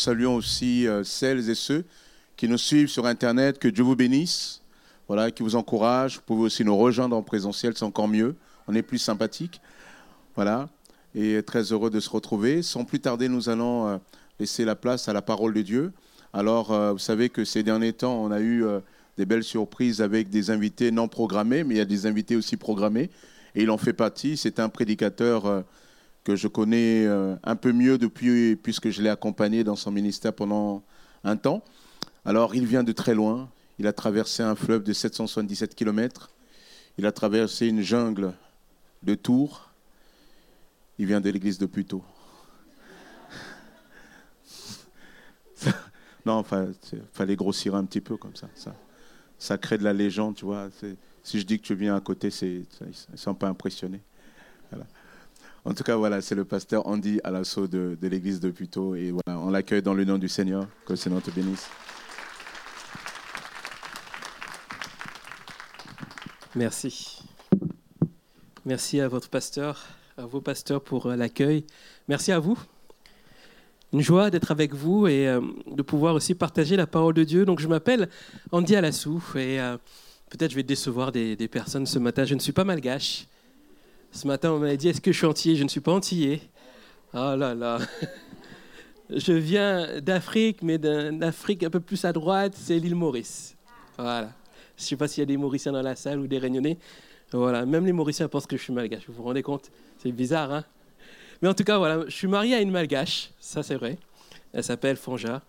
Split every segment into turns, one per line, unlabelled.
Saluons aussi euh, celles et ceux qui nous suivent sur Internet. Que Dieu vous bénisse, voilà, qui vous encourage. Vous pouvez aussi nous rejoindre en présentiel, c'est encore mieux. On est plus sympathique. Voilà. Et très heureux de se retrouver. Sans plus tarder, nous allons euh, laisser la place à la parole de Dieu. Alors, euh, vous savez que ces derniers temps, on a eu des belles surprises avec des invités non programmés, mais il y a des invités aussi programmés. Et il en fait partie. C'est un prédicateur que je connais euh, un peu mieux depuis, puisque je l'ai accompagné dans son ministère pendant un temps. Alors, il vient de très loin. Il a traversé un fleuve de 777 km. Il a traversé une jungle de Tours. Il vient de l'église de Puteaux. non, il fallait grossir un petit peu comme ça. ça. Ça crée de la légende, tu vois. Si je dis que tu viens à côté, ils ne sont pas impressionnés. Voilà. En tout cas, voilà, c'est le pasteur Andy à l'assaut de, l'église de Puteaux. Et voilà, on l'accueille dans le nom du Seigneur. Que le Seigneur te bénisse.
Merci. Merci à votre pasteur, à vos pasteurs pour euh, l'accueil. Merci à vous. Une joie d'être avec vous et euh, de pouvoir aussi partager la parole de Dieu. Donc, je m'appelle Andy Alassou et euh, peut-être je vais décevoir des, personnes ce matin. Je ne suis pas malgache. Ce matin, on m'a dit Est-ce que je suis antillais Je ne suis pas antillais. Oh là là Je viens d'Afrique, mais d'Afrique un peu plus à droite, c'est l'île Maurice. Voilà. Je ne sais pas s'il y a des Mauriciens dans la salle ou des Réunionnais. Voilà, même les Mauriciens pensent que je suis malgache. Vous vous rendez compte? C'est bizarre, hein? Mais en tout cas, voilà, je suis marié à une malgache, ça c'est vrai. Elle s'appelle Fonja.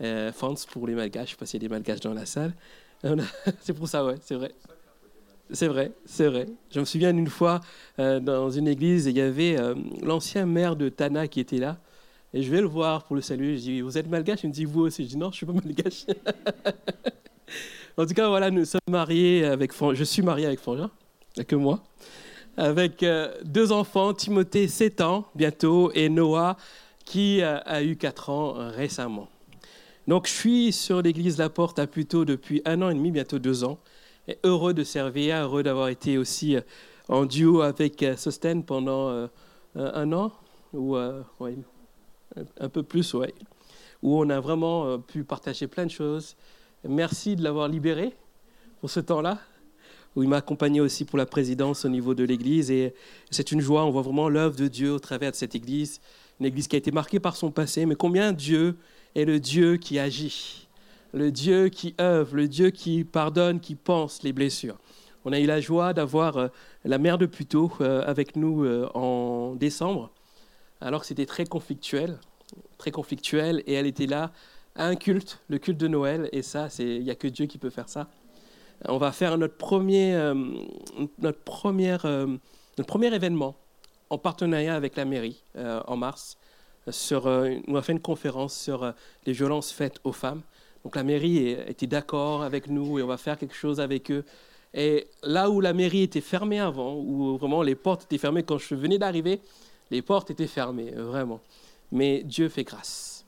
Euh, pour les malgaches. Je ne sais pas s'il y a des malgaches dans la salle. c'est pour ça, ouais, c'est vrai. C'est vrai, c'est vrai. Je me souviens d'une fois euh, dans une église, il y avait euh, l'ancien maire de Tana qui était là. Et je vais le voir pour le salut. Je dis Vous êtes malgache? Il me dit Vous aussi. Je dis Non, je ne suis pas malgache. en tout cas, voilà, nous sommes mariés avec. Je suis marié avec Frangin, que moi. Avec euh, deux enfants, Timothée, 7 ans bientôt, et Noah, qui a eu 4 ans récemment. Donc, je suis sur l'église La Porte à Puteaux depuis un an et demi, bientôt deux ans heureux de servir, heureux d'avoir été aussi euh, en duo avec euh, Sosten pendant euh, un an, ou un peu plus, où on a vraiment pu partager plein de choses. Merci de l'avoir libéré pour ce temps-là, où il m'a accompagné aussi pour la présidence au niveau de l'Église. Et c'est une joie, on voit vraiment l'œuvre de Dieu au travers de cette Église, une Église qui a été marquée par son passé, mais combien Dieu est le Dieu qui agit le Dieu qui œuvre, le Dieu qui pardonne, qui pense les blessures. On a eu la joie d'avoir euh, la mère de Puteaux euh, avec nous euh, en décembre, alors que c'était très conflictuel, très conflictuel, et elle était là à un culte, le culte de Noël, et ça, il n'y a que Dieu qui peut faire ça. On va faire notre premier, notre première, notre premier événement en partenariat avec la mairie en mars. On va faire une conférence sur les violences faites aux femmes. Donc la mairie était d'accord avec nous et on va faire quelque chose avec eux. Et là où la mairie était fermée avant, où vraiment les portes étaient fermées quand je venais d'arriver, les portes étaient fermées, vraiment. Mais Dieu fait grâce.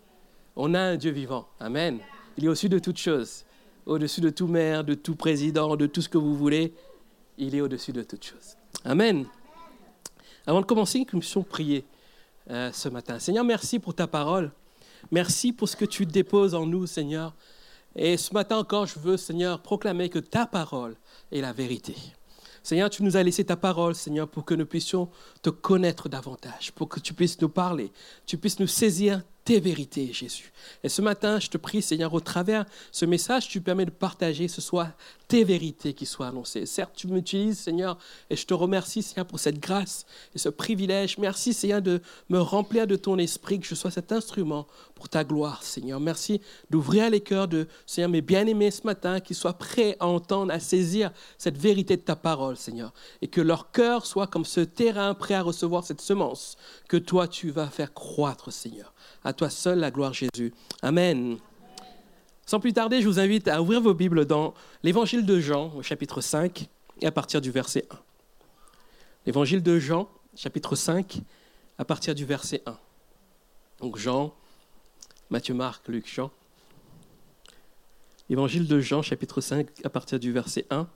On a un Dieu vivant. Amen. Il est au-dessus de toutes choses. Au-dessus de tout maire, de tout président, de tout ce que vous voulez. Il est au-dessus de toutes choses. Amen. Avant de commencer, nous puissions prier euh, ce matin. Seigneur, merci pour ta parole. Merci pour ce que tu déposes en nous, Seigneur. Et ce matin encore, je veux, Seigneur, proclamer que ta parole est la vérité. Seigneur, tu nous as laissé ta parole, Seigneur, pour que nous puissions te connaître davantage, pour que tu puisses nous parler, tu puisses nous saisir tes vérités, Jésus. Et ce matin, je te prie, Seigneur, au travers ce message, tu permets de partager ce soit tes vérités qui soient annoncées. Certes, tu m'utilises, Seigneur, et je te remercie, Seigneur, pour cette grâce et ce privilège. Merci, Seigneur, de me remplir de ton esprit, que je sois cet instrument pour ta gloire, Seigneur. Merci d'ouvrir les cœurs de, Seigneur, mes bien-aimés ce matin, qu'ils soient prêts à entendre, à saisir cette vérité de ta parole, Seigneur. Et que leur cœur soit comme ce terrain prêt à recevoir cette semence que toi, tu vas faire croître, Seigneur. À toi seul la gloire, Jésus. Amen. Sans plus tarder, je vous invite à ouvrir vos Bibles dans l'Évangile de Jean, au chapitre 5, et à partir du verset 1. L'Évangile de Jean, chapitre 5, à partir du verset 1. Donc Jean, Matthieu, Marc, Luc, Jean. Évangile de Jean, chapitre 5, à partir du verset 1.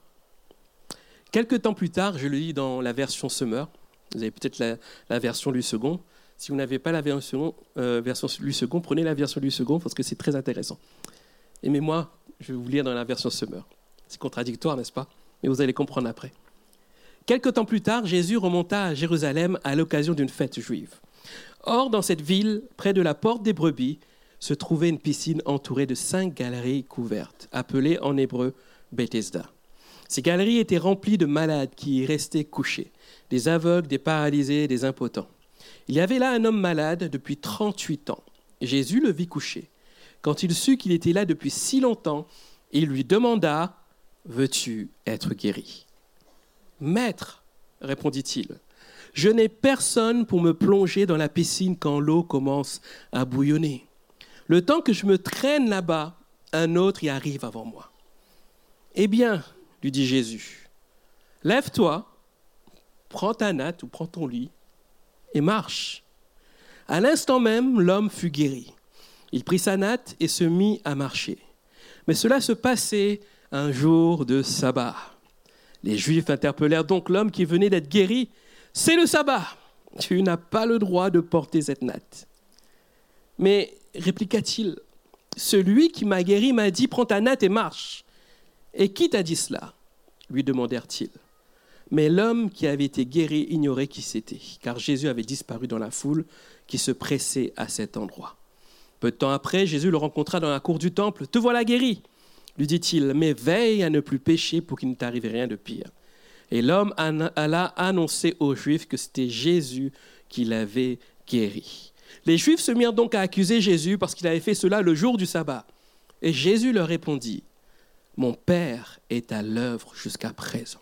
Quelques temps plus tard, je le lis dans la version Semeur, vous avez peut-être la version du second, Si vous n'avez pas la version, euh, version Louis II, prenez la version Louis II parce que c'est très intéressant. Et moi, je vais vous lire dans la version Summer. C'est contradictoire, n'est-ce pas? Mais vous allez comprendre après. Quelque temps plus tard, Jésus remonta à Jérusalem à l'occasion d'une fête juive. Or, dans cette ville, près de la porte des brebis, se trouvait une piscine entourée de cinq galeries couvertes, appelées en hébreu Bethesda. Ces galeries étaient remplies de malades qui y restaient couchés, des aveugles, des paralysés, des impotents. Il y avait là un homme malade depuis 38 ans. Jésus le vit coucher. Quand il sut qu'il était là depuis si longtemps, il lui demanda, Veux-tu être guéri? Maître, répondit-il, je n'ai personne pour me plonger dans la piscine quand l'eau commence à bouillonner. Le temps que je me traîne là-bas, un autre y arrive avant moi. Eh bien, lui dit Jésus, lève-toi, prends ta natte ou prends ton lit et marche. À l'instant même, l'homme fut guéri. Il prit sa natte et se mit à marcher. Mais cela se passait un jour de sabbat. Les Juifs interpellèrent donc l'homme qui venait d'être guéri. C'est le sabbat. Tu n'as pas le droit de porter cette natte. Mais, répliqua-t-il, celui qui m'a guéri m'a dit, prends ta natte et marche. Et qui t'a dit cela? lui demandèrent-ils. Mais l'homme qui avait été guéri ignorait qui c'était, car Jésus avait disparu dans la foule qui se pressait à cet endroit. Peu de temps après, Jésus le rencontra dans la cour du temple. Te voilà guéri, lui dit-il, mais veille à ne plus pécher pour qu'il ne t'arrive rien de pire. Et l'homme alla annoncer aux Juifs que c'était Jésus qui l'avait guéri. Les Juifs se mirent donc à accuser Jésus parce qu'il avait fait cela le jour du sabbat. Et Jésus leur répondit, Mon Père est à l'œuvre jusqu'à présent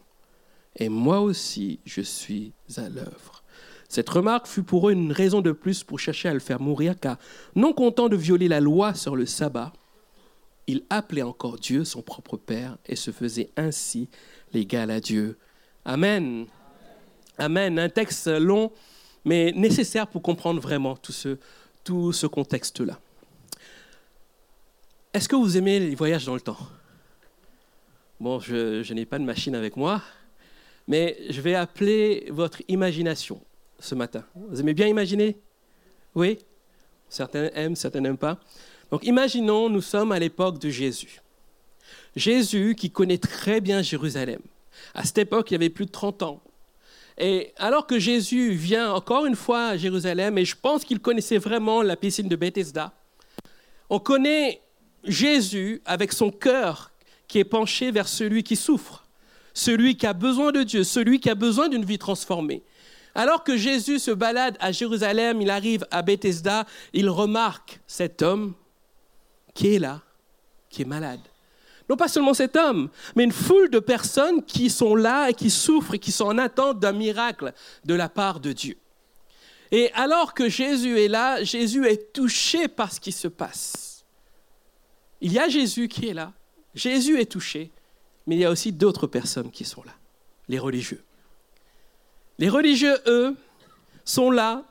et moi aussi je suis à l'œuvre. Cette remarque fut pour eux une raison de plus pour chercher à le faire mourir, car non content de violer la loi sur le sabbat, il appelait encore Dieu son propre Père et se faisait ainsi l'égal à Dieu. Amen. Amen. Un texte long, mais nécessaire pour comprendre vraiment tout ce, contexte-là. Est-ce que vous aimez les voyages dans le temps? Bon, je n'ai pas de machine avec moi, mais je vais appeler votre imagination ce matin. Vous aimez bien imaginer? Oui? Certains aiment, certains n'aiment pas. Donc imaginons, nous sommes à l'époque de Jésus. Jésus qui connaît très bien Jérusalem. À cette époque, il avait plus de 30 ans. Et alors que Jésus vient encore une fois à Jérusalem, et je pense qu'il connaissait vraiment la piscine de Bethesda, on connaît Jésus avec son cœur qui est penché vers celui qui souffre celui qui a besoin de Dieu, celui qui a besoin d'une vie transformée. Alors que Jésus se balade à Jérusalem, il arrive à Bethesda, il remarque cet homme qui est là, qui est malade. Non pas seulement cet homme, mais une foule de personnes qui sont là et qui souffrent et qui sont en attente d'un miracle de la part de Dieu. Et alors que Jésus est là, Jésus est touché par ce qui se passe. Il y a Jésus qui est là. Jésus est touché mais il y a aussi d'autres personnes qui sont là, les religieux. Les religieux, eux, sont là.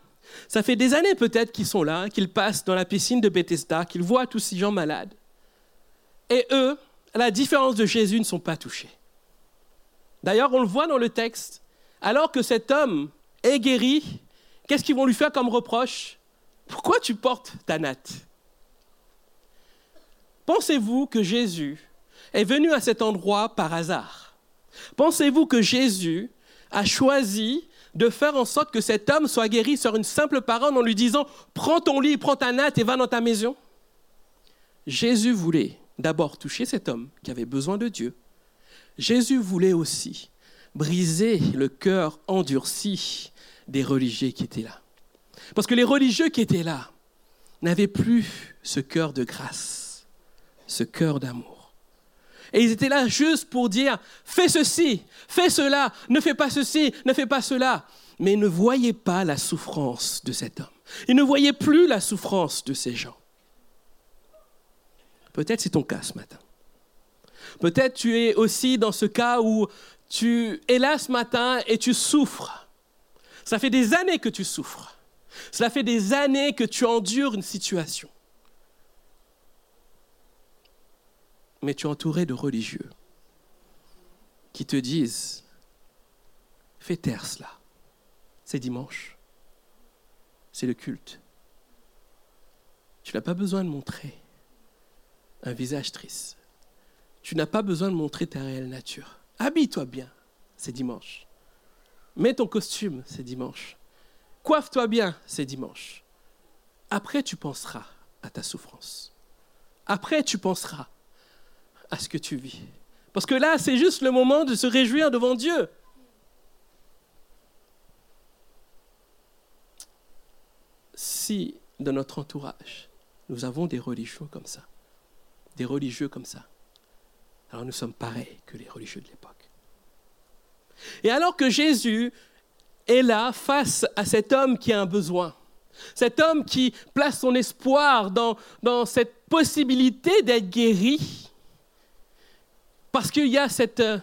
Ça fait des années peut-être qu'ils sont là, qu'ils passent dans la piscine de Bethesda, qu'ils voient tous ces gens malades. Et eux, à la différence de Jésus, ne sont pas touchés. D'ailleurs, on le voit dans le texte. Alors que cet homme est guéri, qu'est-ce qu'ils vont lui faire comme reproche? Pourquoi tu portes ta natte? Pensez-vous que Jésus est venu à cet endroit par hasard Pensez-vous que Jésus a choisi de faire en sorte que cet homme soit guéri sur une simple parole en lui disant Prends ton lit, prends ta natte et va dans ta maison? Jésus voulait d'abord toucher cet homme qui avait besoin de Dieu. Jésus voulait aussi briser le cœur endurci des religieux qui étaient là. Parce que les religieux qui étaient là n'avaient plus ce cœur de grâce, ce cœur d'amour. Et ils étaient là juste pour dire, fais ceci, fais cela, ne fais pas ceci, ne fais pas cela. Mais ils ne voyaient pas la souffrance de cet homme. Ils ne voyaient plus la souffrance de ces gens. Peut-être c'est ton cas ce matin. Peut-être tu es aussi dans ce cas où tu es là ce matin et tu souffres. Ça fait des années que tu souffres. Cela fait des années que tu endures une situation. Mais tu es entouré de religieux qui te disent, fais taire cela, c'est dimanche. c'est le culte. Tu n'as pas besoin de montrer un visage triste. Tu n'as pas besoin de montrer ta réelle nature. Habille-toi bien, c'est dimanche. Mets ton costume, c'est dimanche. Coiffe-toi bien, c'est dimanche. Après, tu penseras à ta souffrance. Après, tu penseras à ce que tu vis. Parce que là, c'est juste le moment de se réjouir devant Dieu. Si dans notre entourage, nous avons des religieux comme ça, des religieux comme ça, alors nous sommes pareils que les religieux de l'époque. Et alors que Jésus est là face à cet homme qui a un besoin, cet homme qui place son espoir dans, dans cette possibilité d'être guéri, parce qu'il y a cette, euh,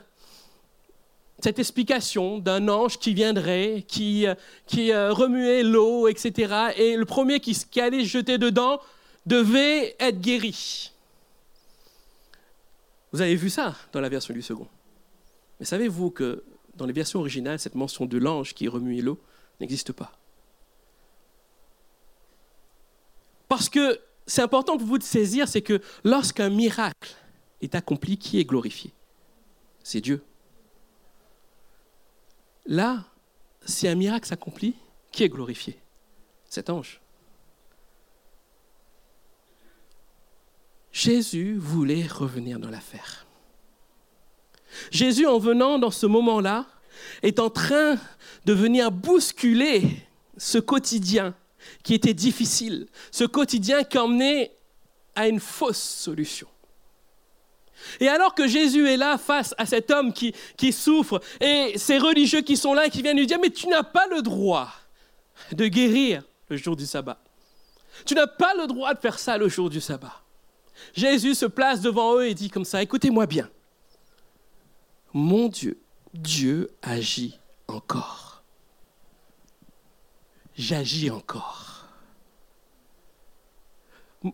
cette explication d'un ange qui viendrait, qui, euh, qui euh, remuait l'eau, etc. Et le premier qui, qui allait jeter dedans devait être guéri. Vous avez vu ça dans la version du second. Mais savez-vous que dans les versions originales, cette mention de l'ange qui remuait l'eau n'existe pas? Parce que c'est important pour vous de saisir, c'est que lorsqu'un miracle accompli, qui est glorifié C'est Dieu. Là, si un miracle s'accomplit, qui est glorifié Cet ange. Jésus voulait revenir dans l'affaire. Jésus, en venant dans ce moment-là, est en train de venir bousculer ce quotidien qui était difficile, ce quotidien qui emmenait à une fausse solution. Et alors que Jésus est là face à cet homme qui, souffre, et ces religieux qui sont là, qui viennent lui dire, mais tu n'as pas le droit de guérir le jour du sabbat. Tu n'as pas le droit de faire ça le jour du sabbat. Jésus se place devant eux et dit comme ça, écoutez-moi bien. Mon Dieu, Dieu agit encore. J'agis encore.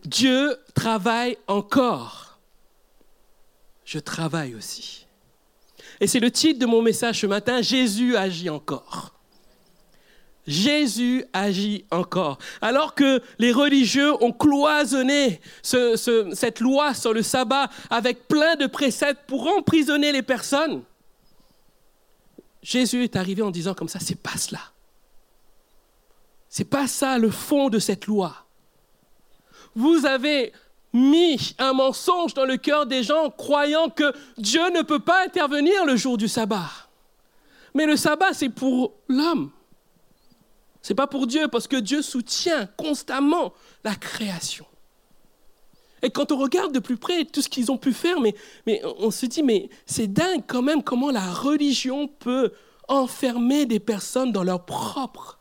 Dieu travaille encore. Je travaille aussi. Et c'est le titre de mon message ce matin, Jésus agit encore. Jésus agit encore. Alors que les religieux ont cloisonné cette loi sur le sabbat avec plein de préceptes pour emprisonner les personnes, Jésus est arrivé en disant comme ça, c'est pas cela. C'est pas ça le fond de cette loi. Vous avez mis un mensonge dans le cœur des gens croyant que Dieu ne peut pas intervenir le jour du sabbat. Mais le sabbat, c'est pour l'homme. C'est pas pour Dieu, parce que Dieu soutient constamment la création. Et quand on regarde de plus près tout ce qu'ils ont pu faire, mais, mais on se dit, mais c'est dingue quand même comment la religion peut enfermer des personnes dans leur propre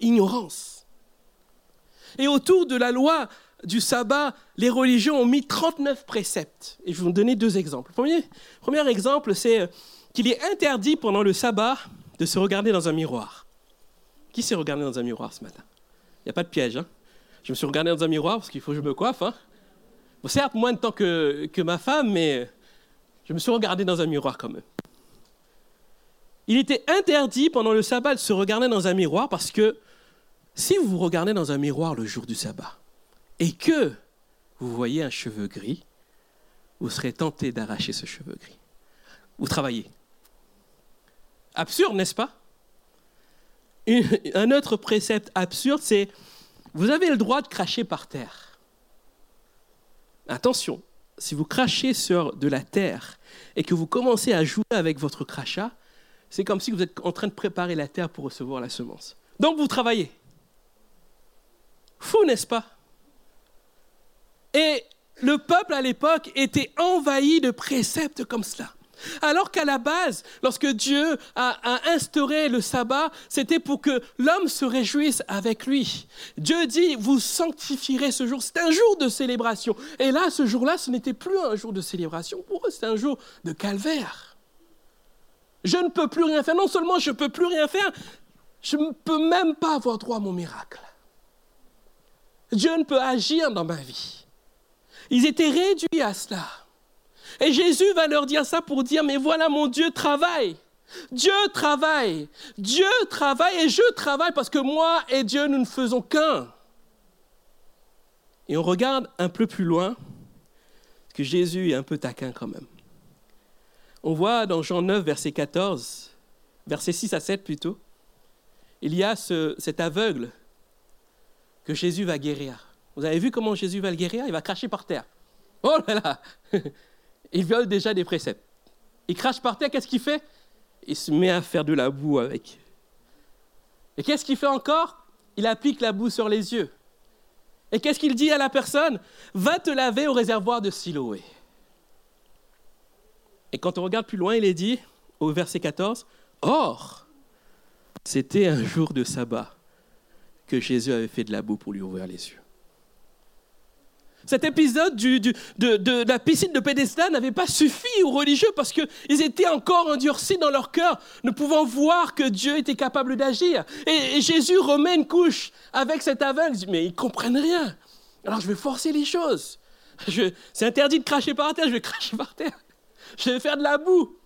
ignorance. Et autour de la loi du sabbat, les religions ont mis 39 préceptes. Et je vais vous donner deux exemples. Le premier, premier exemple, c'est qu'il est interdit pendant le sabbat de se regarder dans un miroir. Qui s'est regardé dans un miroir ce matin? Il n'y a pas de piège. Hein? Je me suis regardé dans un miroir parce qu'il faut que je me coiffe. Hein bon, certes, moins de temps que, que ma femme, mais je me suis regardé dans un miroir quand même. Il était interdit pendant le sabbat de se regarder dans un miroir parce que si vous vous regardez dans un miroir le jour du sabbat et que vous voyez un cheveu gris, vous serez tenté d'arracher ce cheveu gris. Vous travaillez. Absurde, n'est-ce pas? Un autre précepte absurde, c'est vous avez le droit de cracher par terre. Attention, si vous crachez sur de la terre et que vous commencez à jouer avec votre crachat, c'est comme si vous êtes en train de préparer la terre pour recevoir la semence. Donc vous travaillez. Fou, n'est-ce pas? Le peuple à l'époque était envahi de préceptes comme cela. Alors qu'à la base, lorsque Dieu a, instauré le sabbat, c'était pour que l'homme se réjouisse avec lui. Dieu dit, vous sanctifierez ce jour. C'est un jour de célébration. Et là, ce jour-là, ce n'était plus un jour de célébration. Pour eux, c'était un jour de calvaire. Je ne peux plus rien faire. Non seulement je ne peux plus rien faire, je ne peux même pas avoir droit à mon miracle. Dieu ne peut agir dans ma vie. Ils étaient réduits à cela. Et Jésus va leur dire ça pour dire, mais voilà, mon Dieu travaille. Dieu travaille. Dieu travaille et je travaille parce que moi et Dieu, nous ne faisons qu'un. Et on regarde un peu plus loin, que Jésus est un peu taquin quand même. On voit dans Jean 9, verset 14, verset 6 à 7 plutôt, il y a cet aveugle que Jésus va guérir. Vous avez vu comment Jésus va le guérir? Il va cracher par terre. Oh là là Il viole déjà des préceptes. Il crache par terre, qu'est-ce qu'il fait? Il se met à faire de la boue avec. Et qu'est-ce qu'il fait encore? Il applique la boue sur les yeux. Et qu'est-ce qu'il dit à la personne? Va te laver au réservoir de Siloé. Et quand on regarde plus loin, il est dit, au verset 14, Or, c'était un jour de sabbat que Jésus avait fait de la boue pour lui ouvrir les yeux. Cet épisode de, la piscine de Pédestal n'avait pas suffi aux religieux parce qu'ils étaient encore endurcis dans leur cœur, ne pouvant voir que Dieu était capable d'agir. Et, Jésus remet une couche avec cet aveugle, mais ils ne comprennent rien. Alors je vais forcer les choses. C'est interdit de cracher par terre, je vais cracher par terre. Je vais faire de la boue.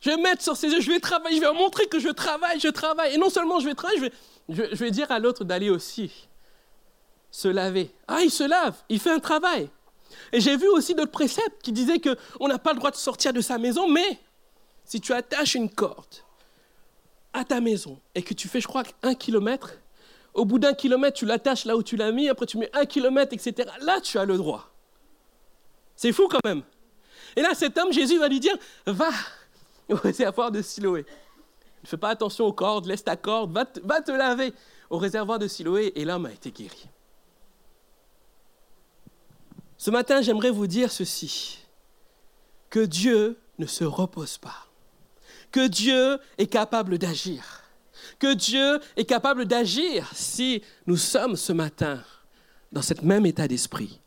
Je vais mettre sur ses yeux, je vais travailler, je vais montrer que je travaille, je travaille. Et non seulement je vais travailler, je vais dire à l'autre d'aller aussi se laver. Ah, il se lave, il fait un travail. Et j'ai vu aussi d'autres préceptes qui disaient qu'on n'a pas le droit de sortir de sa maison, mais si tu attaches une corde à ta maison et que tu fais, je crois, un kilomètre, au bout d'un kilomètre, tu l'attaches là où tu l'as mis, après tu mets un kilomètre, etc. Là, tu as le droit. C'est fou quand même. Et là, cet homme, Jésus va lui dire, va au réservoir de Siloé. Ne fais pas attention aux cordes, laisse ta corde, va te, va te laver au réservoir de Siloé. Et l'homme a été guéri. Ce matin, j'aimerais vous dire ceci, que Dieu ne se repose pas, que Dieu est capable d'agir, que Dieu est capable d'agir si nous sommes ce matin dans ce même état d'esprit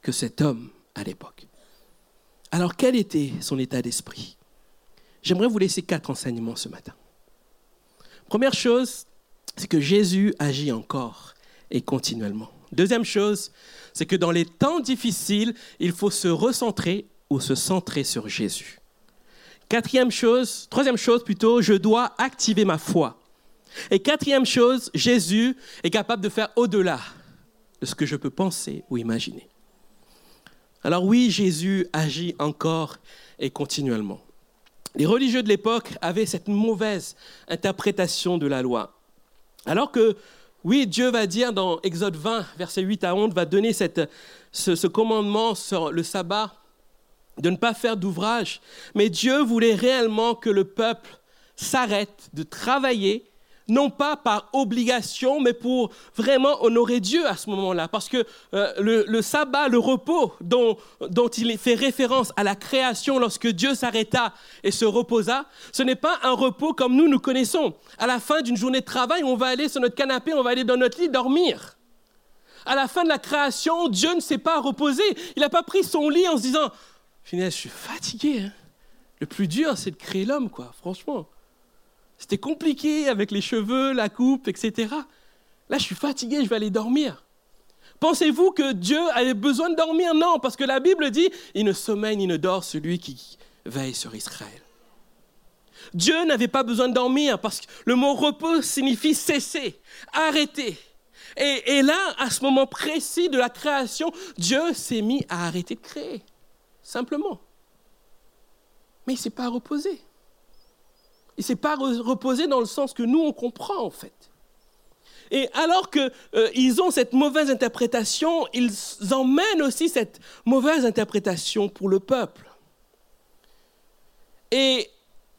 que cet homme à l'époque. Alors quel était son état d'esprit? J'aimerais vous laisser quatre enseignements ce matin. Première chose, c'est que Jésus agit encore et continuellement. Deuxième chose, c'est que dans les temps difficiles, il faut se recentrer ou se centrer sur Jésus. Quatrième chose, troisième chose plutôt, je dois activer ma foi. Et quatrième chose, Jésus est capable de faire au-delà de ce que je peux penser ou imaginer. Alors oui, Jésus agit encore et continuellement. Les religieux de l'époque avaient cette mauvaise interprétation de la loi. Alors que oui, Dieu va dire dans Exode 20, verset 8 à 11, va donner ce, commandement sur le sabbat de ne pas faire d'ouvrage. Mais Dieu voulait réellement que le peuple s'arrête de travailler non pas par obligation, mais pour vraiment honorer Dieu à ce moment-là. Parce que euh, le, sabbat, le repos dont, il fait référence à la création lorsque Dieu s'arrêta et se reposa, ce n'est pas un repos comme nous nous connaissons. À la fin d'une journée de travail, on va aller sur notre canapé, on va aller dans notre lit dormir. À la fin de la création, Dieu ne s'est pas reposé. Il n'a pas pris son lit en se disant, finalement, je suis fatigué. Hein. Le plus dur, c'est de créer l'homme, quoi, franchement. C'était compliqué avec les cheveux, la coupe, etc. Là, je suis fatigué, je vais aller dormir. Pensez-vous que Dieu avait besoin de dormir? Non, parce que la Bible dit, il ne sommeille ni ne dort celui qui veille sur Israël. Dieu n'avait pas besoin de dormir parce que le mot repos signifie cesser, arrêter. Et, et, là, à ce moment précis de la création, Dieu s'est mis à arrêter de créer, simplement. Mais il ne s'est pas reposé. Il ne s'est pas reposé dans le sens que nous, on comprend en fait. Et alors qu'ils euh, ont cette mauvaise interprétation, ils emmènent aussi cette mauvaise interprétation pour le peuple. Et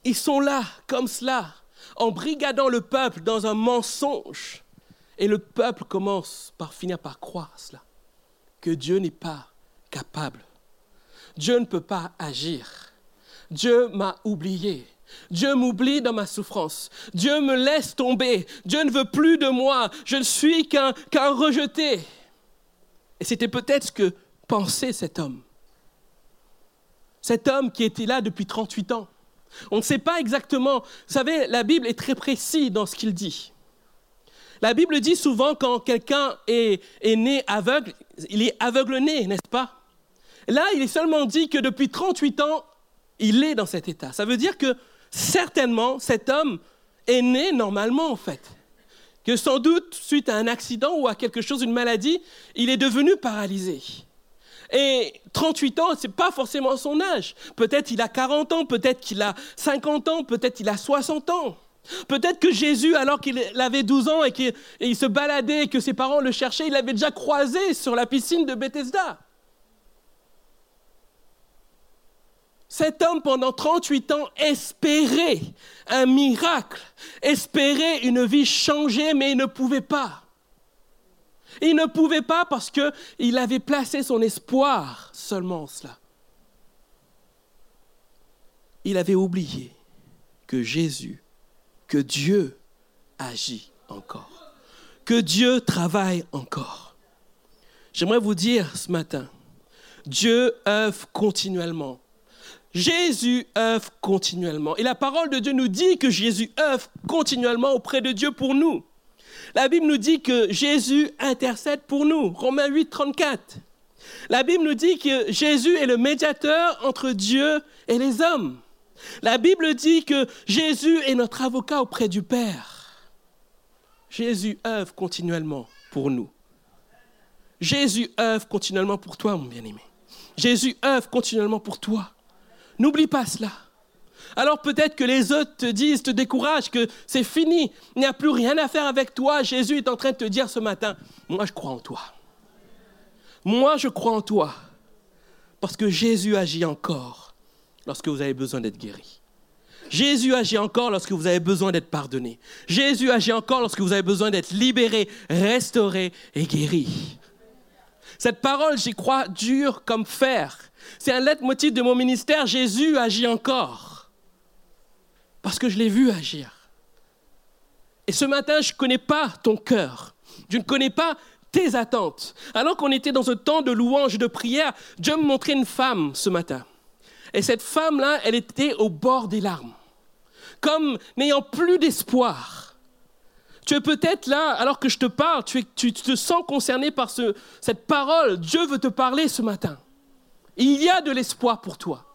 ils sont là, comme cela, en brigadant le peuple dans un mensonge. Et le peuple commence par finir par croire cela, que Dieu n'est pas capable. Dieu ne peut pas agir. Dieu m'a oublié. Dieu m'oublie dans ma souffrance. Dieu me laisse tomber. Dieu ne veut plus de moi. Je ne suis qu'un rejeté. Et c'était peut-être ce que pensait cet homme. Cet homme qui était là depuis 38 ans. On ne sait pas exactement. Vous savez, la Bible est très précise dans ce qu'il dit. La Bible dit souvent quand quelqu'un est, est né aveugle, il est aveugle-né, n'est-ce pas? Là, il est seulement dit que depuis 38 ans, il est dans cet état. Ça veut dire que certainement, cet homme est né normalement, en fait. Que sans doute, suite à un accident ou à quelque chose, une maladie, il est devenu paralysé. Et 38 ans, ce n'est pas forcément son âge. Peut-être il a 40 ans, peut-être qu'il a 50 ans, peut-être il a 60 ans. Peut-être que Jésus, alors qu'il avait 12 ans et qu'il se baladait et que ses parents le cherchaient, il l'avait déjà croisé sur la piscine de Bethesda. Cet homme, pendant 38 ans, espérait un miracle, espérait une vie changée, mais il ne pouvait pas. Il ne pouvait pas parce qu'il avait placé son espoir seulement en cela. Il avait oublié que Jésus que Dieu agit encore, que Dieu travaille encore. J'aimerais vous dire ce matin, Dieu œuvre continuellement. Jésus œuvre continuellement. Et la parole de Dieu nous dit que Jésus œuvre continuellement auprès de Dieu pour nous. La Bible nous dit que Jésus intercède pour nous. Romains 8, 34. La Bible nous dit que Jésus est le médiateur entre Dieu et les hommes. La Bible dit que Jésus est notre avocat auprès du Père. Jésus œuvre continuellement pour nous. Jésus œuvre continuellement pour toi, mon bien-aimé. Jésus œuvre continuellement pour toi. N'oublie pas cela. Alors peut-être que les autres te disent, te découragent, que c'est fini, il n'y a plus rien à faire avec toi. Jésus est en train de te dire ce matin, moi je crois en toi. Moi je crois en toi. Parce que Jésus agit encore lorsque vous avez besoin d'être guéri. Jésus agit encore lorsque vous avez besoin d'être pardonné. Jésus agit encore lorsque vous avez besoin d'être libéré, restauré et guéri. Cette parole, j'y crois, dure comme fer. C'est un leitmotiv de mon ministère. Jésus agit encore. Parce que je l'ai vu agir. Et ce matin, je ne connais pas ton cœur. Je ne connais pas tes attentes. Alors qu'on était dans un temps de louange, de prière, Dieu me montrait une femme ce matin. Et cette femme-là, elle était au bord des larmes, comme n'ayant plus d'espoir. Tu es peut-être là, alors que je te parle, tu, te sens concerné par cette parole. Dieu veut te parler ce matin. Il y a de l'espoir pour toi.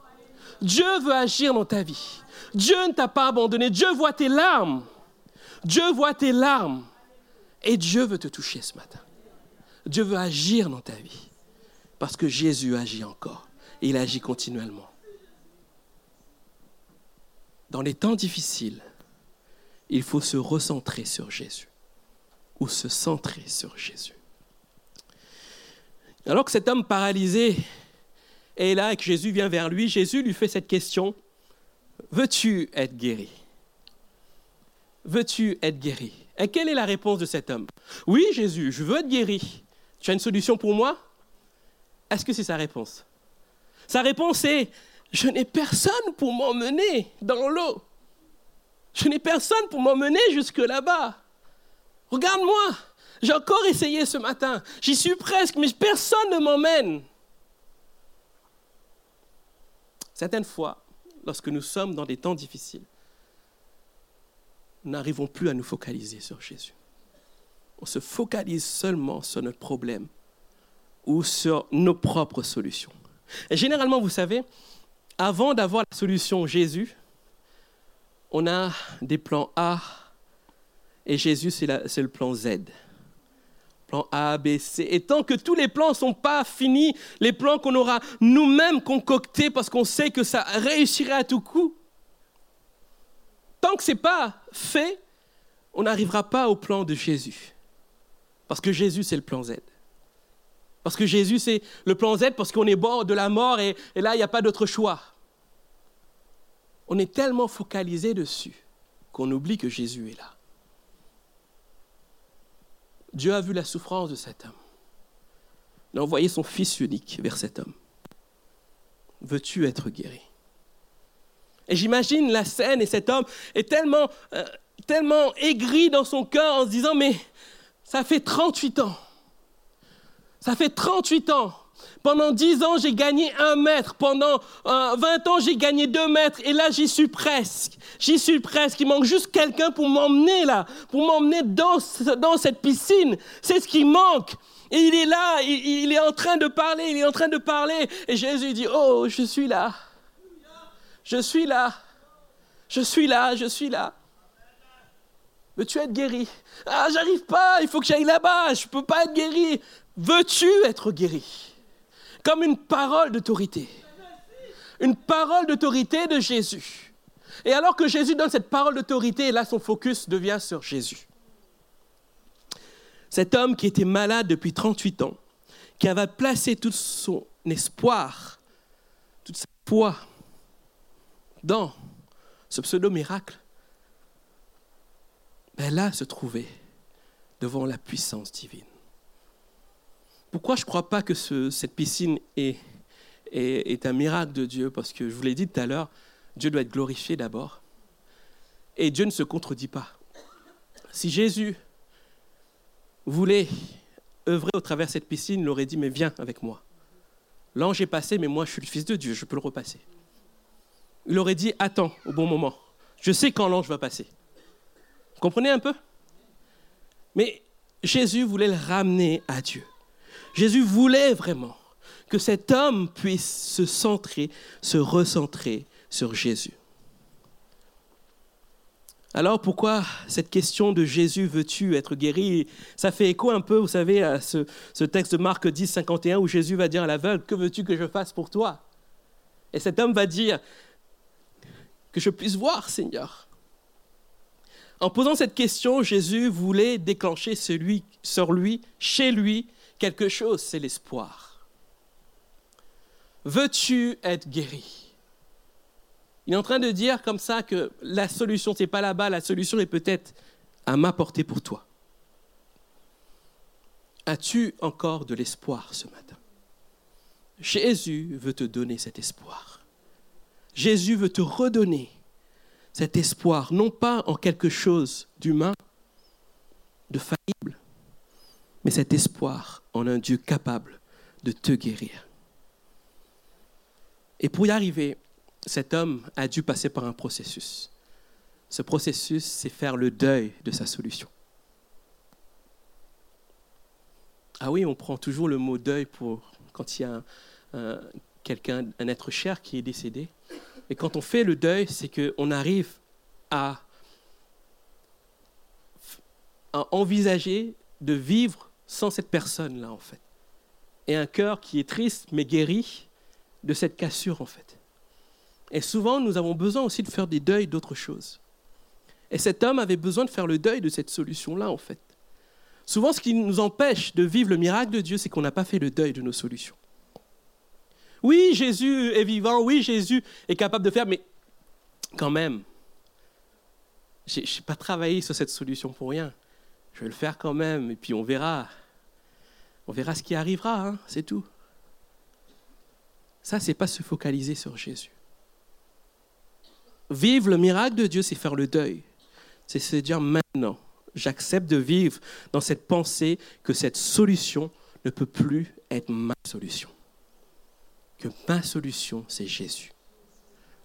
Dieu veut agir dans ta vie. Dieu ne t'a pas abandonné. Dieu voit tes larmes. Dieu voit tes larmes. Et Dieu veut te toucher ce matin. Dieu veut agir dans ta vie. Parce que Jésus agit encore. Il agit continuellement dans les temps difficiles, il faut se recentrer sur Jésus ou se centrer sur Jésus. Alors que cet homme paralysé est là et que Jésus vient vers lui, Jésus lui fait cette question, veux-tu être guéri? Veux-tu être guéri? Et quelle est la réponse de cet homme? Oui, Jésus, je veux être guéri. Tu as une solution pour moi? Est-ce que c'est sa réponse? Sa réponse est, je n'ai personne pour m'emmener dans l'eau. Je n'ai personne pour m'emmener jusque là-bas. Regarde-moi, j'ai encore essayé ce matin. J'y suis presque, mais personne ne m'emmène. Certaines fois, lorsque nous sommes dans des temps difficiles, nous n'arrivons plus à nous focaliser sur Jésus. On se focalise seulement sur notre problème ou sur nos propres solutions. Et généralement, vous savez, avant d'avoir la solution Jésus, on a des plans A et Jésus, c'est le plan Z. Plan A, B, C. Et tant que tous les plans ne sont pas finis, les plans qu'on aura nous-mêmes concoctés parce qu'on sait que ça réussirait à tout coup, tant que ce n'est pas fait, on n'arrivera pas au plan de Jésus. Parce que Jésus, c'est le plan Z. Parce que Jésus, c'est le plan Z, parce qu'on est bord de la mort et, et là, il n'y a pas d'autre choix. On est tellement focalisé dessus qu'on oublie que Jésus est là. Dieu a vu la souffrance de cet homme. Il a envoyé son Fils unique vers cet homme. Veux-tu être guéri? Et j'imagine la scène et cet homme est tellement, euh, tellement aigri dans son cœur en se disant, mais ça fait 38 ans ça fait 38 ans. Pendant 10 ans, j'ai gagné un mètre. Pendant 20 euh, ans, j'ai gagné deux mètres. Et là, j'y suis presque. J'y suis presque. Il manque juste quelqu'un pour m'emmener là, pour m'emmener dans, dans cette piscine. C'est ce qui manque. Et il est là, il, il, est en train de parler, il est en train de parler. Et Jésus dit, oh, je suis là. Je suis là. Je suis là, je suis là. Veux-tu être guéri? Ah, j'arrive pas, il faut que j'aille là-bas, je ne peux pas être guéri. Veux-tu être guéri? Comme une parole d'autorité. Une parole d'autorité de Jésus. Et alors que Jésus donne cette parole d'autorité, là son focus devient sur Jésus. Cet homme qui était malade depuis 38 ans, qui avait placé tout son espoir, toute sa foi dans ce pseudo-miracle, ben là se trouvait devant la puissance divine. Pourquoi je ne crois pas que cette piscine est, est, un miracle de Dieu? Parce que je vous l'ai dit tout à l'heure, Dieu doit être glorifié d'abord. Et Dieu ne se contredit pas. Si Jésus voulait œuvrer au travers de cette piscine, il aurait dit, mais viens avec moi. L'ange est passé, mais moi je suis le Fils de Dieu, je peux le repasser. Il aurait dit, attends au bon moment. Je sais quand l'ange va passer. Vous comprenez un peu? Mais Jésus voulait le ramener à Dieu. Jésus voulait vraiment que cet homme puisse se centrer, se recentrer sur Jésus. Alors pourquoi cette question de Jésus veux-tu être guéri? Ça fait écho un peu, vous savez, à ce, texte de Marc 10, 51 où Jésus va dire à l'aveugle, que veux-tu que je fasse pour toi? Et cet homme va dire, que je puisse voir, Seigneur. En posant cette question, Jésus voulait déclencher celui, sur lui, chez lui, quelque chose, c'est l'espoir. Veux-tu être guéri? Il est en train de dire comme ça que la solution, ce n'est pas là-bas, la solution est peut-être à m'apporter pour toi. As-tu encore de l'espoir ce matin? Jésus veut te donner cet espoir. Jésus veut te redonner cet espoir, non pas en quelque chose d'humain, de faillible, mais cet espoir en un Dieu capable de te guérir. Et pour y arriver, cet homme a dû passer par un processus. Ce processus, c'est faire le deuil de sa solution. Ah oui, on prend toujours le mot deuil pour quand il y a quelqu'un, un être cher qui est décédé. Et quand on fait le deuil, c'est qu'on arrive à, à envisager de vivre sans cette personne-là, en fait. Et un cœur qui est triste, mais guéri de cette cassure, en fait. Et souvent, nous avons besoin aussi de faire des deuils d'autres choses. Et cet homme avait besoin de faire le deuil de cette solution-là, en fait. Souvent, ce qui nous empêche de vivre le miracle de Dieu, c'est qu'on n'a pas fait le deuil de nos solutions. Oui, Jésus est vivant, oui, Jésus est capable de faire, mais quand même, je n'ai pas travaillé sur cette solution pour rien. Je vais le faire quand même, et puis on verra. On verra ce qui arrivera, hein, c'est tout. Ça, c'est pas se focaliser sur Jésus. Vivre le miracle de Dieu, c'est faire le deuil. C'est se dire maintenant, j'accepte de vivre dans cette pensée que cette solution ne peut plus être ma solution. Que ma solution, c'est Jésus.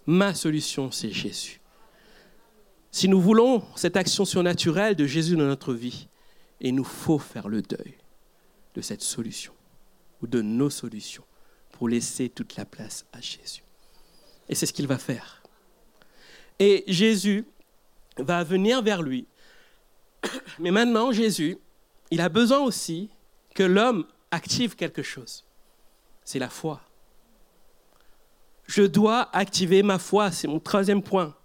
Ma solution, c'est Jésus. Si nous voulons cette action surnaturelle de Jésus dans notre vie, il nous faut faire le deuil de cette solution ou de nos solutions pour laisser toute la place à Jésus. Et c'est ce qu'il va faire. Et Jésus va venir vers lui. Mais maintenant, Jésus, il a besoin aussi que l'homme active quelque chose. C'est la foi. Je dois activer ma foi, c'est mon troisième point.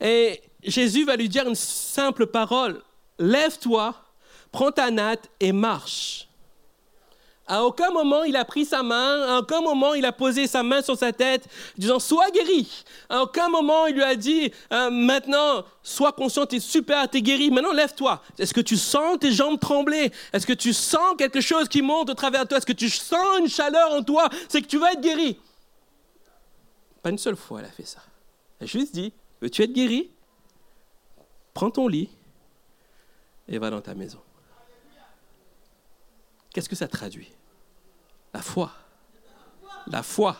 Et Jésus va lui dire une simple parole, lève-toi, prends ta natte et marche. À aucun moment il a pris sa main, à aucun moment il a posé sa main sur sa tête, disant Sois guéri. À aucun moment il lui a dit euh, Maintenant, sois conscient, tu es super, tu es guéri, maintenant lève-toi. Est-ce que tu sens tes jambes trembler? Est-ce que tu sens quelque chose qui monte au travers de toi? Est-ce que tu sens une chaleur en toi? C'est que tu vas être guéri. Pas une seule fois elle a fait ça. Elle a juste dit Veux-tu être guéri Prends ton lit et va dans ta maison. Qu'est-ce que ça traduit? La foi. La foi.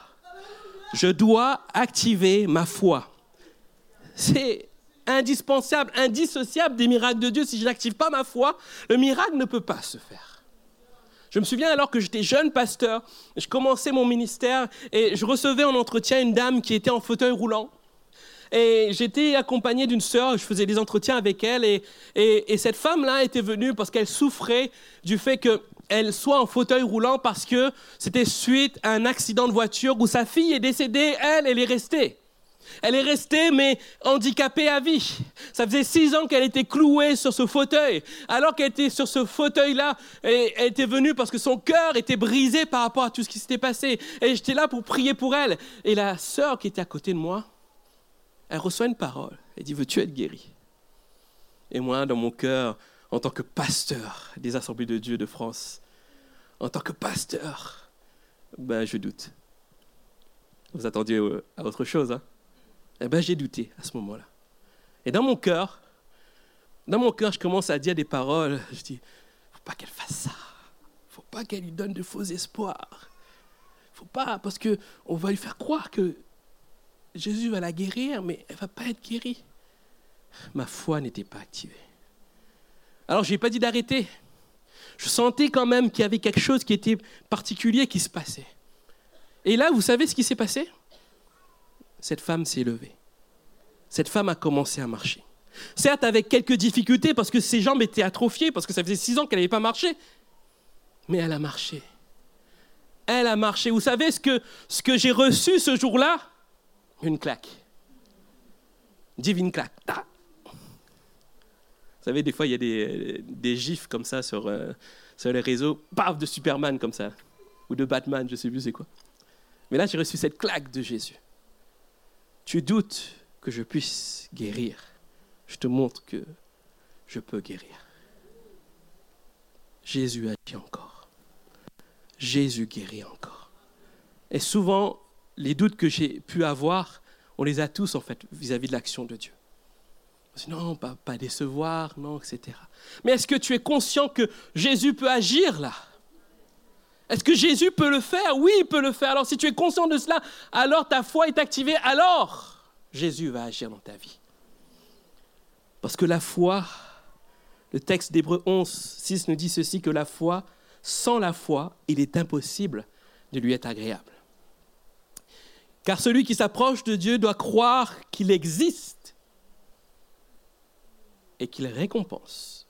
Je dois activer ma foi. C'est indispensable, indissociable des miracles de Dieu. Si je n'active pas ma foi, le miracle ne peut pas se faire. Je me souviens alors que j'étais jeune pasteur, je commençais mon ministère et je recevais en entretien une dame qui était en fauteuil roulant. Et j'étais accompagné d'une sœur, je faisais des entretiens avec elle. Et, et, cette femme-là était venue parce qu'elle souffrait du fait qu'elle soit en fauteuil roulant parce que c'était suite à un accident de voiture où sa fille est décédée, elle, elle est restée. Elle est restée, mais handicapée à vie. Ça faisait six ans qu'elle était clouée sur ce fauteuil. Alors qu'elle était sur ce fauteuil-là, elle était venue parce que son cœur était brisé par rapport à tout ce qui s'était passé. Et j'étais là pour prier pour elle. Et la sœur qui était à côté de moi, elle reçoit une parole. Elle dit, veux-tu être guéri? Et moi, dans mon cœur, en tant que pasteur des Assemblées de Dieu de France, en tant que pasteur, ben, je doute. Vous attendiez euh, à autre chose, hein? Eh ben, j'ai douté à ce moment-là. Et dans mon cœur, dans mon cœur, je commence à dire des paroles. Je dis, faut pas qu'elle fasse ça. Faut pas qu'elle lui donne de faux espoirs. Faut pas, parce que on va lui faire croire que Jésus va la guérir, mais elle va pas être guérie. Ma foi n'était pas activée. Alors, je n'ai pas dit d'arrêter. Je sentais quand même qu'il y avait quelque chose qui était particulier qui se passait. Et là, vous savez ce qui s'est passé? Cette femme s'est levée. Cette femme a commencé à marcher. Certes, avec quelques difficultés, parce que ses jambes étaient atrophiées, parce que ça faisait six ans qu'elle n'avait pas marché. Mais elle a marché. Elle a marché. Vous savez ce que, ce que j'ai reçu ce jour-là? Une claque. Divine claque. Vous savez, des fois, il y a des, des gifs comme ça sur, euh, sur les réseaux. Paf, de Superman comme ça. Ou de Batman, je sais plus c'est quoi. Mais là, j'ai reçu cette claque de Jésus. Tu doutes que je puisse guérir. Je te montre que je peux guérir. Jésus agit encore. Jésus guérit encore. Et souvent, les doutes que j'ai pu avoir, on les a tous en fait vis-à-vis de l'action de Dieu. Non, pas, pas décevoir, non, etc. Mais est-ce que tu es conscient que Jésus peut agir là? Est-ce que Jésus peut le faire? Oui, il peut le faire. Alors si tu es conscient de cela, alors ta foi est activée, alors Jésus va agir dans ta vie. Parce que la foi, le texte d'Hébreu 11, 6 nous dit ceci, que la foi, sans la foi, il est impossible de lui être agréable. Car celui qui s'approche de Dieu doit croire qu'il existe et qu'il récompense,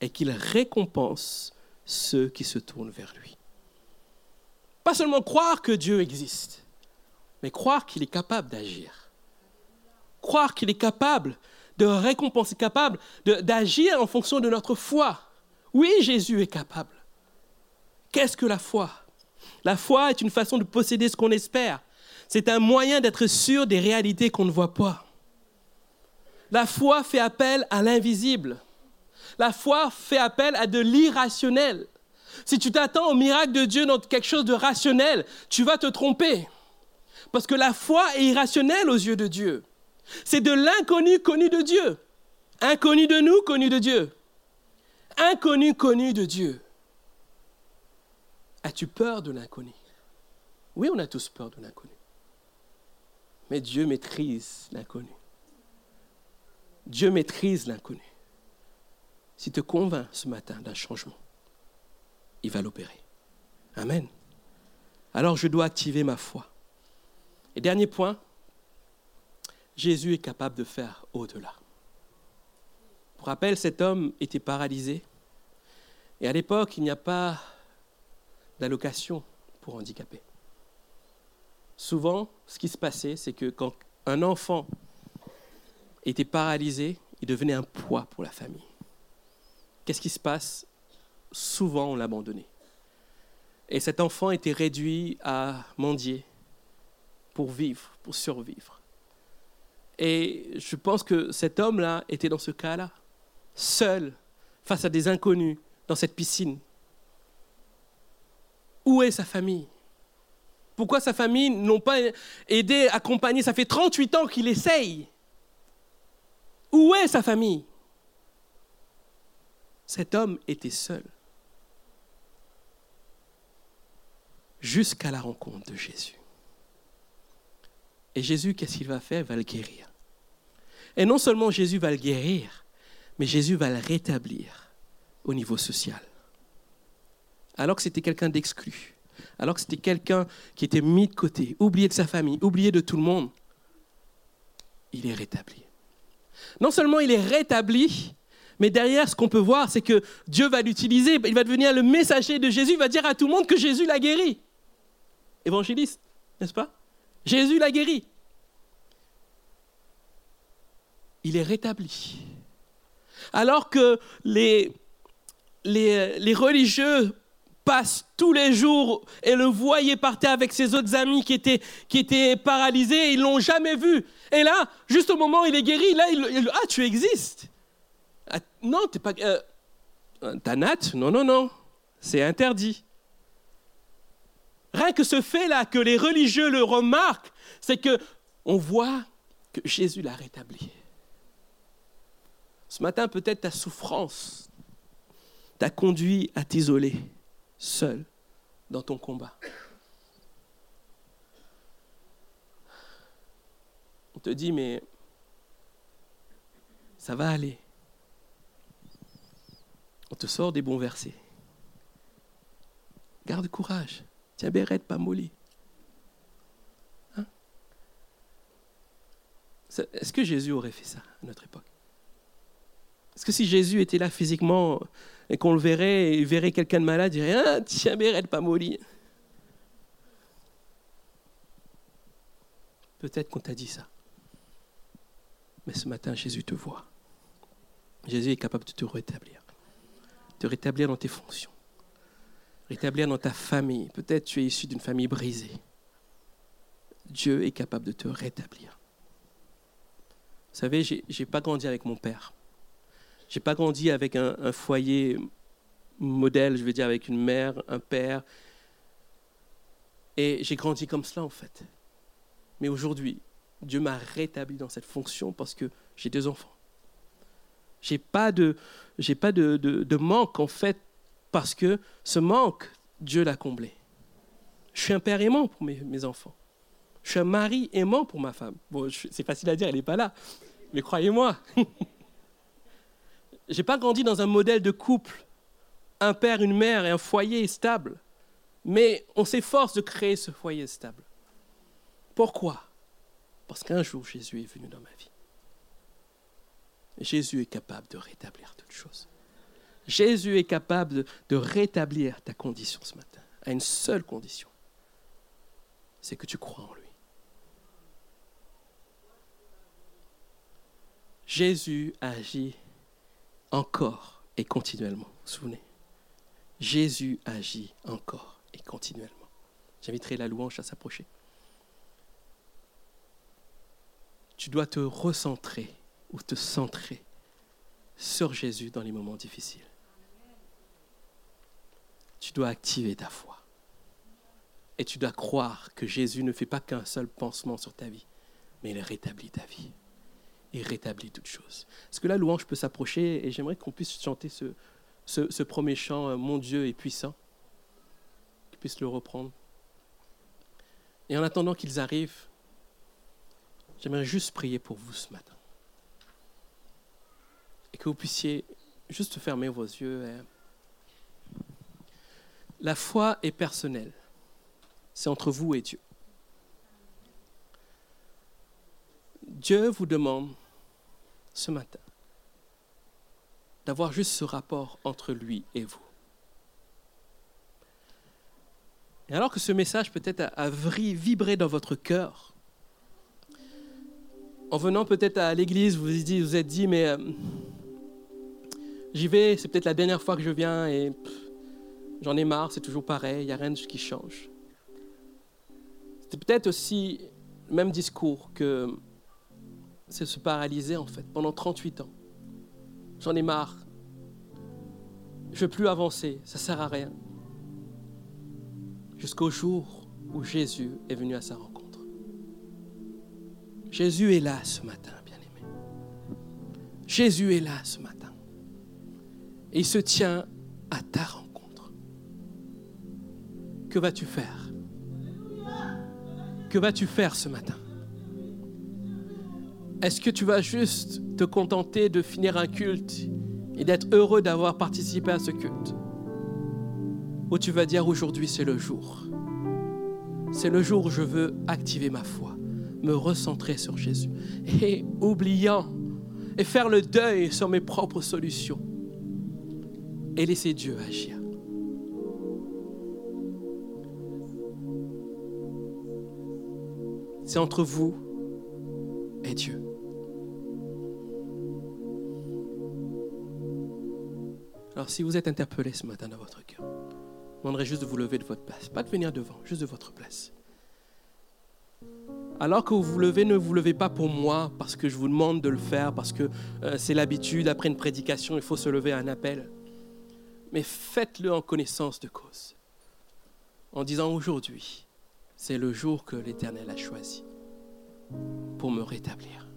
et qu'il récompense ceux qui se tournent vers lui. Pas seulement croire que Dieu existe, mais croire qu'il est capable d'agir. Croire qu'il est capable de récompenser, capable d'agir en fonction de notre foi. Oui, Jésus est capable. Qu'est-ce que la foi? La foi est une façon de posséder ce qu'on espère. C'est un moyen d'être sûr des réalités qu'on ne voit pas. La foi fait appel à l'invisible. La foi fait appel à de l'irrationnel. Si tu t'attends au miracle de Dieu dans quelque chose de rationnel, tu vas te tromper. Parce que la foi est irrationnelle aux yeux de Dieu. C'est de l'inconnu connu de Dieu. Inconnu de nous, connu de Dieu. Inconnu connu de Dieu. As-tu peur de l'inconnu? Oui, on a tous peur de l'inconnu. Mais Dieu maîtrise l'inconnu. Dieu maîtrise l'inconnu. S'il te convainc ce matin d'un changement, il va l'opérer. Amen. Alors je dois activer ma foi. Et dernier point, Jésus est capable de faire au-delà. Pour rappel, cet homme était paralysé. Et à l'époque, il n'y a pas d'allocation pour handicapés. Souvent, ce qui se passait, c'est que quand un enfant était paralysé, il devenait un poids pour la famille. Qu'est-ce qui se passe? Souvent, on l'abandonnait. Et cet enfant était réduit à mendier pour vivre, pour survivre. Et je pense que cet homme-là était dans ce cas-là, seul, face à des inconnus, dans cette piscine. Où est sa famille? Pourquoi sa famille n'ont pas aidé, accompagné? Ça fait 38 ans qu'il essaye. Où est sa famille? Cet homme était seul jusqu'à la rencontre de Jésus. Et Jésus, qu'est-ce qu'il va faire? Il va le guérir. Et non seulement Jésus va le guérir, mais Jésus va le rétablir au niveau social. Alors que c'était quelqu'un d'exclu, alors que c'était quelqu'un qui était mis de côté, oublié de sa famille, oublié de tout le monde, il est rétabli. Non seulement il est rétabli, mais derrière, ce qu'on peut voir, c'est que Dieu va l'utiliser. Il va devenir le messager de Jésus. Il va dire à tout le monde que Jésus l'a guéri. Évangéliste, n'est-ce pas? Jésus l'a guéri. Il est rétabli. Alors que les, les, les religieux passent tous les jours et le voyaient partir avec ses autres amis qui étaient, paralysés, ils l'ont jamais vu. Et là, juste au moment où il est guéri, là, il, ah, tu existes. Ah, non, t'es pas. Euh, T'as Nat? Non, non, non. C'est interdit. Rien que ce fait-là, que les religieux le remarquent, c'est que on voit que Jésus l'a rétabli. Ce matin, peut-être ta souffrance t'a conduit à t'isoler seul dans ton combat. On te dit, mais ça va aller. On te sort des bons versets. Garde courage. Tiens, Bérette, pas molly. Hein? Est-ce que Jésus aurait fait ça à notre époque? Est-ce que si Jésus était là physiquement et qu'on le verrait, et verrait quelqu'un de malade, dirait ah, Tiens, Bérette, pas molly. Peut-être qu'on t'a dit ça. Mais ce matin, Jésus te voit. Jésus est capable de te rétablir te rétablir dans tes fonctions, rétablir dans ta famille. Peut-être tu es issu d'une famille brisée. Dieu est capable de te rétablir. Vous savez, je n'ai pas grandi avec mon père. Je n'ai pas grandi avec un, foyer modèle, je veux dire, avec une mère, un père. Et j'ai grandi comme cela, en fait. Mais aujourd'hui, Dieu m'a rétabli dans cette fonction parce que j'ai deux enfants. J'ai pas de, j'ai pas de, de, manque en fait parce que ce manque, Dieu l'a comblé. Je suis un père aimant pour mes, mes, enfants. Je suis un mari aimant pour ma femme. Bon, c'est facile à dire, elle n'est pas là. Mais croyez-moi, j'ai pas grandi dans un modèle de couple, un père, une mère et un foyer stable. Mais on s'efforce de créer ce foyer stable. Pourquoi? Parce qu'un jour Jésus est venu dans ma vie. Jésus est capable de rétablir toutes choses. Jésus est capable de, rétablir ta condition ce matin, à une seule condition. C'est que tu crois en lui. Jésus agit encore et continuellement. Vous souvenez? Jésus agit encore et continuellement. J'inviterai la louange à s'approcher. Tu dois te recentrer ou te centrer sur Jésus dans les moments difficiles. Tu dois activer ta foi. Et tu dois croire que Jésus ne fait pas qu'un seul pansement sur ta vie, mais il rétablit ta vie. Il rétablit toutes choses. Est-ce que la louange peut s'approcher et j'aimerais qu'on puisse chanter ce, premier chant, euh, Mon Dieu est puissant, qu'il puisse le reprendre. Et en attendant qu'ils arrivent, j'aimerais juste prier pour vous ce matin et que vous puissiez juste fermer vos yeux. La foi est personnelle. C'est entre vous et Dieu. Dieu vous demande ce matin d'avoir juste ce rapport entre lui et vous. Et alors que ce message peut-être a, vibré dans votre cœur, en venant peut-être à l'église, vous vous, êtes dit, mais euh, J'y vais, c'est peut-être la dernière fois que je viens et j'en ai marre, c'est toujours pareil, il n'y a rien qui change. C'était peut-être aussi le même discours que c'est se paralyser en fait pendant 38 ans. J'en ai marre. Je ne veux plus avancer, ça ne sert à rien. Jusqu'au jour où Jésus est venu à sa rencontre. Jésus est là ce matin, bien-aimé. Jésus est là ce matin. Et il se tient à ta rencontre. Que vas-tu faire? Que vas-tu faire ce matin? Est-ce que tu vas juste te contenter de finir un culte et d'être heureux d'avoir participé à ce culte? Ou tu vas dire aujourd'hui c'est le jour. C'est le jour où je veux activer ma foi, me recentrer sur Jésus et oubliant et faire le deuil sur mes propres solutions et laisser Dieu agir. C'est entre vous et Dieu. Si vous êtes interpellé ce matin dans votre cœur, je demanderai juste de vous lever de votre place. Pas de venir devant, juste de votre place. Alors que vous vous levez, ne vous levez pas pour moi, parce que je vous demande de le faire, parce que euh, c'est l'habitude, après une prédication, il faut se lever à un appel. Mais faites-le en connaissance de cause. En disant aujourd'hui, c'est le jour que l'Éternel a choisi pour me rétablir,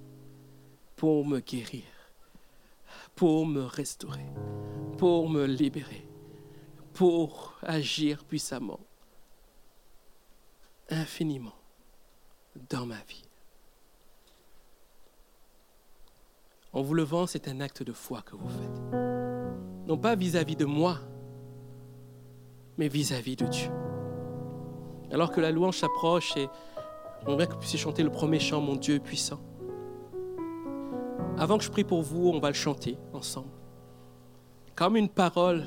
pour me guérir, pour me restaurer, pour me libérer, pour agir puissamment, infiniment dans ma vie. En vous levant, c'est un acte de foi que vous faites. Non pas vis-à-vis de moi, mais vis-à-vis de Dieu. Alors que la louange s'approche et on va que vous puissiez chanter le premier chant, Mon Dieu puissant. Avant que je prie pour vous, on va le chanter ensemble. Comme une parole,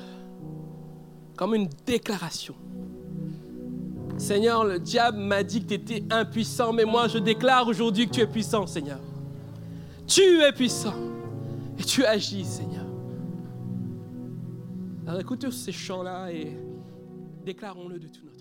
comme une déclaration. Seigneur, le diable m'a dit que tu étais impuissant, mais moi je déclare aujourd'hui que tu es puissant, Seigneur. Tu es puissant et tu agis, Seigneur. Alors écoutez ces chants-là et déclarons-le de tout notre